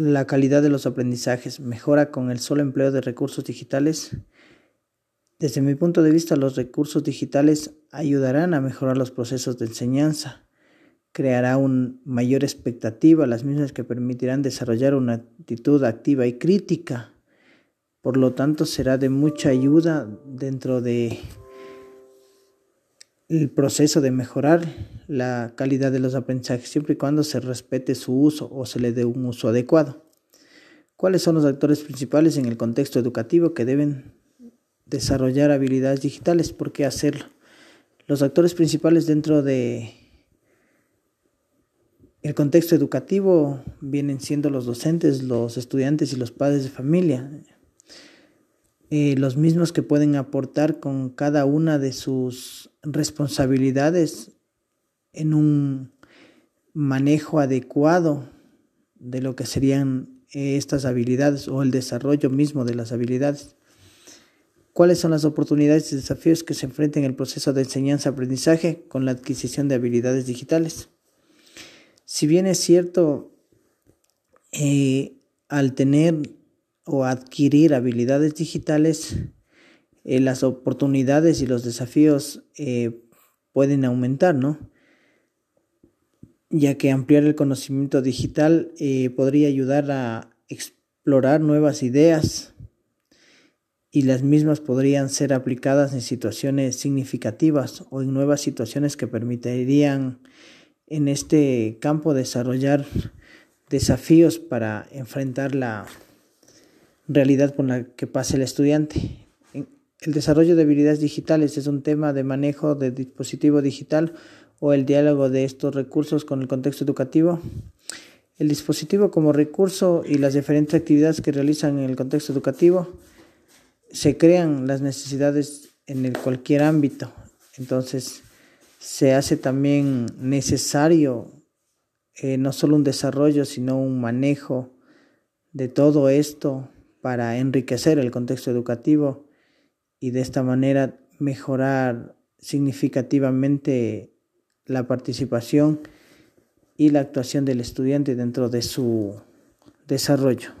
la calidad de los aprendizajes mejora con el solo empleo de recursos digitales. Desde mi punto de vista, los recursos digitales ayudarán a mejorar los procesos de enseñanza, creará una mayor expectativa, las mismas que permitirán desarrollar una actitud activa y crítica. Por lo tanto, será de mucha ayuda dentro de el proceso de mejorar la calidad de los aprendizajes siempre y cuando se respete su uso o se le dé un uso adecuado. ¿Cuáles son los actores principales en el contexto educativo que deben desarrollar habilidades digitales? ¿Por qué hacerlo? Los actores principales dentro de el contexto educativo vienen siendo los docentes, los estudiantes y los padres de familia, eh, los mismos que pueden aportar con cada una de sus responsabilidades en un manejo adecuado de lo que serían eh, estas habilidades o el desarrollo mismo de las habilidades. ¿Cuáles son las oportunidades y desafíos que se enfrentan en el proceso de enseñanza-aprendizaje con la adquisición de habilidades digitales? Si bien es cierto, eh, al tener o adquirir habilidades digitales, eh, las oportunidades y los desafíos eh, pueden aumentar, ¿no? Ya que ampliar el conocimiento digital podría ayudar a explorar nuevas ideas y las mismas podrían ser aplicadas en situaciones significativas o en nuevas situaciones que permitirían en este campo desarrollar desafíos para enfrentar la realidad por la que pasa el estudiante. El desarrollo de habilidades digitales es un tema de manejo de dispositivo digital o el diálogo de estos recursos con el contexto educativo. El dispositivo como recurso y las diferentes actividades que realizan en el contexto educativo se crean las necesidades en cualquier ámbito. Entonces, se hace también necesario eh, no solo un desarrollo, sino un manejo de todo esto para enriquecer el contexto educativo y de esta manera mejorar significativamente la participación y la actuación del estudiante dentro de su desarrollo.